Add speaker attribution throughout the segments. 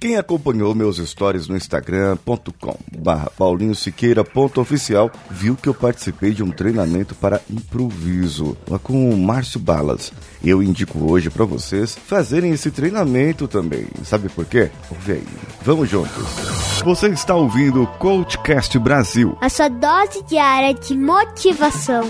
Speaker 1: Quem acompanhou meus stories no instagram.com barra paulinhosiqueira.oficial viu que eu participei de um treinamento para improviso com o Márcio Balas. Eu indico hoje para vocês fazerem esse treinamento também. Sabe por quê? Ouve aí. Vamos juntos. Você está ouvindo o Coachcast Brasil.
Speaker 2: A sua dose diária de motivação.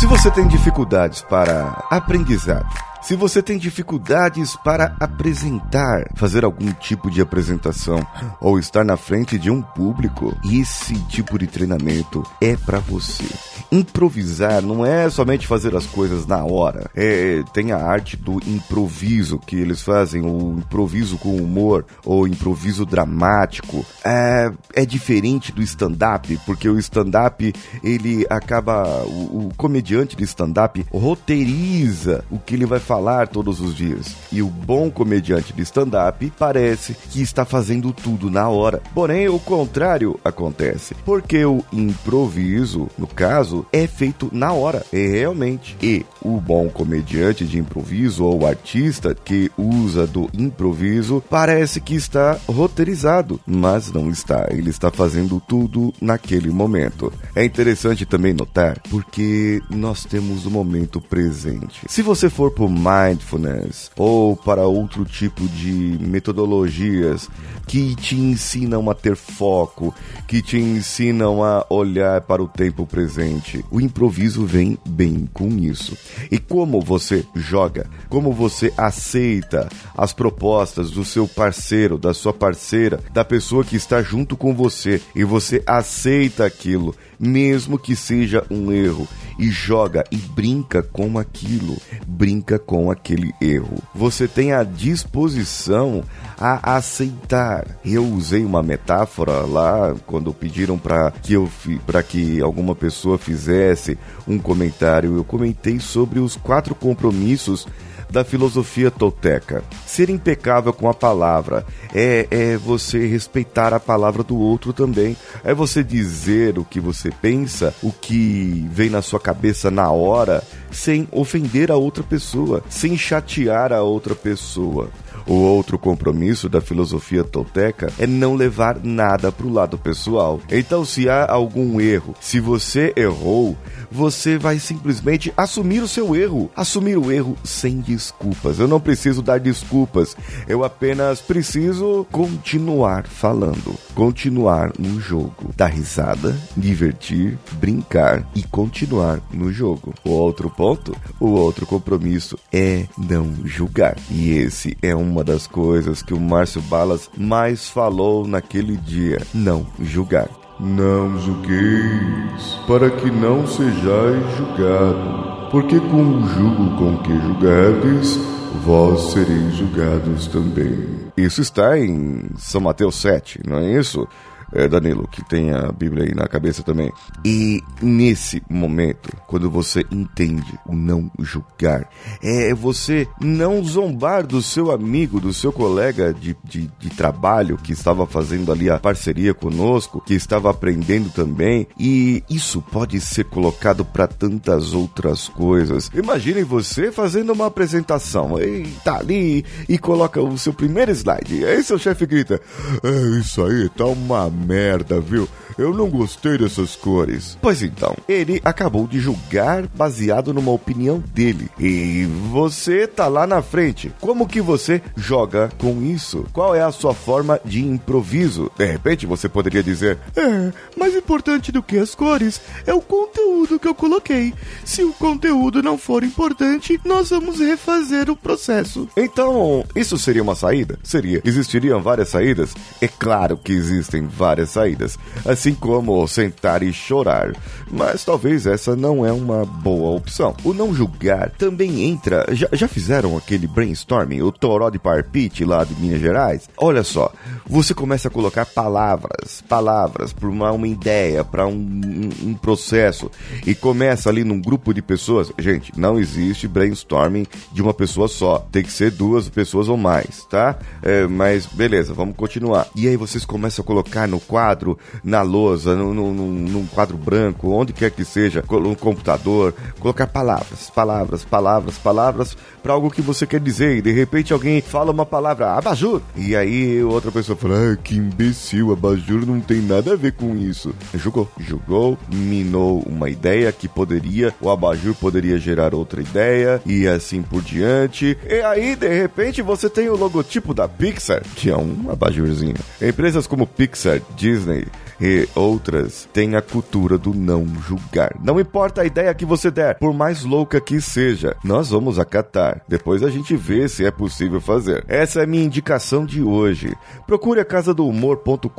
Speaker 1: Se você tem dificuldades para aprendizado, se você tem dificuldades para apresentar, fazer algum tipo de apresentação ou estar na frente de um público, esse tipo de treinamento é para você. Improvisar não é somente fazer as coisas na hora. É, tem a arte do improviso que eles fazem, o improviso com humor ou improviso dramático. É, é diferente do stand-up, porque o stand-up ele acaba o, o comediante de stand-up roteiriza o que ele vai falar todos os dias. E o bom comediante de stand-up parece que está fazendo tudo na hora. Porém, o contrário acontece, porque o improviso, no caso, é feito na hora, é realmente. E o bom comediante de improviso ou artista que usa do improviso parece que está roteirizado, mas não está. Ele está fazendo tudo naquele momento. É interessante também notar porque nós temos o momento presente. Se você for por mindfulness ou para outro tipo de metodologias que te ensinam a ter foco, que te ensinam a olhar para o tempo presente, o improviso vem bem com isso. E como você joga, como você aceita as propostas do seu parceiro, da sua parceira, da pessoa que está junto com você e você aceita aquilo, mesmo que seja um erro, e joga e brinca com aquilo, brinca com aquele erro. Você tem a disposição a aceitar. Eu usei uma metáfora lá quando pediram para que eu para que alguma pessoa fizesse um comentário. Eu comentei sobre os quatro compromissos da filosofia tolteca. Ser impecável com a palavra é, é você respeitar a palavra do outro também. É você dizer o que você pensa, o que vem na sua cabeça na hora, sem ofender a outra pessoa, sem chatear a outra pessoa. O outro compromisso da filosofia tolteca é não levar nada para o lado pessoal. Então, se há algum erro, se você errou, você vai simplesmente assumir o seu erro. Assumir o erro sem desculpas. Eu não preciso dar desculpas. Eu apenas preciso continuar falando. Continuar no jogo. Dar risada, divertir, brincar e continuar no jogo. O outro ponto, o outro compromisso é não julgar. E esse é uma das coisas que o Márcio Balas mais falou naquele dia. Não julgar. Não julgueis, para que não sejais julgado, porque com o jugo com que julgardes, vós sereis julgados também. Isso está em São Mateus 7, não é isso? É, Danilo, que tem a Bíblia aí na cabeça também. E nesse momento, quando você entende o não julgar, é você não zombar do seu amigo, do seu colega de, de, de trabalho que estava fazendo ali a parceria conosco, que estava aprendendo também. E isso pode ser colocado para tantas outras coisas. Imagine você fazendo uma apresentação, e tá ali e coloca o seu primeiro slide. Aí seu chefe grita: É isso aí, tá uma merda, viu? Eu não gostei dessas cores. Pois então, ele acabou de julgar baseado numa opinião dele. E você tá lá na frente. Como que você joga com isso? Qual é a sua forma de improviso? De repente você poderia dizer: É, mais importante do que as cores é o conteúdo que eu coloquei. Se o conteúdo não for importante, nós vamos refazer o processo. Então, isso seria uma saída? Seria. Existiriam várias saídas? É claro que existem várias saídas. Assim assim como sentar e chorar. Mas talvez essa não é uma boa opção. O não julgar também entra. Já, já fizeram aquele brainstorming, o Toró de Parpite lá de Minas Gerais? Olha só, você começa a colocar palavras, palavras para uma, uma ideia, para um, um, um processo e começa ali num grupo de pessoas. Gente, não existe brainstorming de uma pessoa só. Tem que ser duas pessoas ou mais, tá? É, mas beleza, vamos continuar. E aí vocês começam a colocar no quadro, na lousa, no, no, num quadro branco, onde quer que seja, no computador, colocar palavras, palavras, palavras, palavras para algo que você quer dizer. E de repente alguém fala uma palavra, abajur. E aí outra pessoa fala, ah, que imbecil, abajur não tem nada a ver com isso. Julgou, julgou, minou uma ideia que poderia, o abajur poderia gerar outra ideia e assim por diante. E aí, de repente, você tem o logotipo da Pixar, que é um abajurzinho. Empresas como Pixar, Disney, e outras têm a cultura do não julgar. Não importa a ideia que você der, por mais louca que seja, nós vamos acatar. Depois a gente vê se é possível fazer. Essa é a minha indicação de hoje. Procure a casa do humor.com.br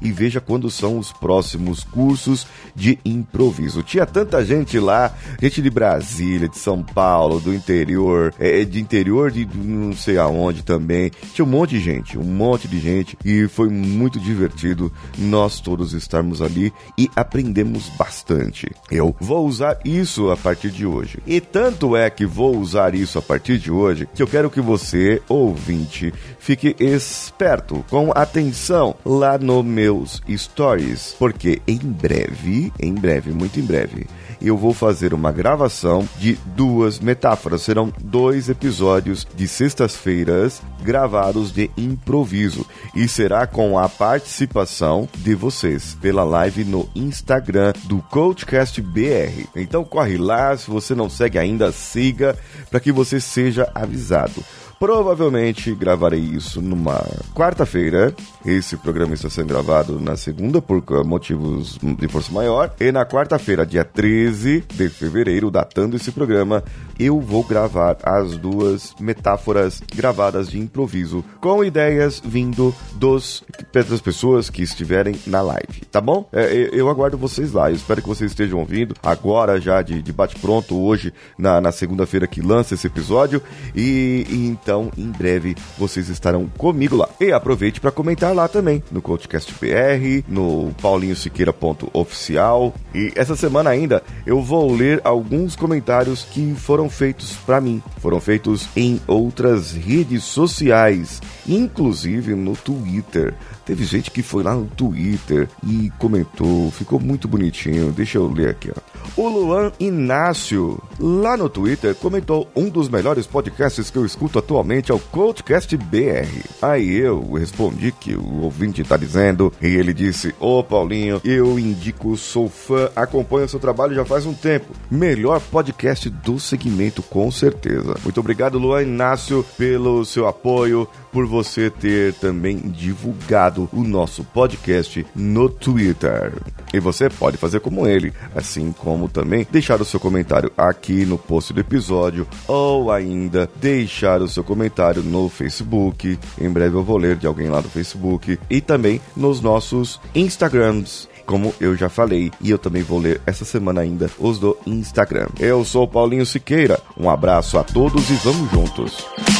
Speaker 1: e veja quando são os próximos cursos de improviso. Tinha tanta gente lá, gente de Brasília, de São Paulo, do interior, é, de interior de não sei aonde também. Tinha um monte de gente, um monte de gente e foi muito divertido nós todos estarmos ali e aprendemos bastante. Eu vou usar isso a partir de hoje. E tanto é que vou usar isso a partir de hoje que eu quero que você, ouvinte, fique esperto, com atenção lá no meus stories, porque em breve, em breve, muito em breve, eu vou fazer uma gravação de duas metáforas. Serão dois episódios de sextas-feiras gravados de improviso e será com a participação de vocês pela live no Instagram do Coachcast BR. Então corre lá, se você não segue ainda, siga para que você seja avisado. Provavelmente gravarei isso numa quarta-feira. Esse programa está sendo gravado na segunda por motivos de força maior. E na quarta-feira, dia 13 de fevereiro, datando esse programa, eu vou gravar as duas metáforas gravadas de improviso com ideias vindo dos das pessoas que estiverem na live, tá bom? É, eu aguardo vocês lá. Eu espero que vocês estejam ouvindo agora já de, de bate pronto hoje na, na segunda-feira que lança esse episódio e, e então então, em breve, vocês estarão comigo lá. E aproveite para comentar lá também, no Coachcast BR, no paulinhosiqueira.oficial. E essa semana ainda eu vou ler alguns comentários que foram feitos para mim. Foram feitos em outras redes sociais, inclusive no Twitter. Teve gente que foi lá no Twitter e comentou, ficou muito bonitinho. Deixa eu ler aqui, ó. O Luan Inácio, lá no Twitter, comentou um dos melhores podcasts que eu escuto atualmente é o Coachcast BR. Aí eu respondi que o ouvinte tá dizendo, e ele disse: Ô oh, Paulinho, eu indico, sou fã, acompanho seu trabalho já faz um tempo. Melhor podcast do segmento, com certeza. Muito obrigado, Luan Inácio, pelo seu apoio, por você ter também divulgado o nosso podcast no Twitter. E você pode fazer como ele, assim como também deixar o seu comentário aqui no post do episódio ou ainda deixar o seu comentário no Facebook. Em breve eu vou ler de alguém lá do Facebook e também nos nossos Instagrams como eu já falei, e eu também vou ler essa semana ainda os do Instagram. Eu sou Paulinho Siqueira, um abraço a todos e vamos juntos.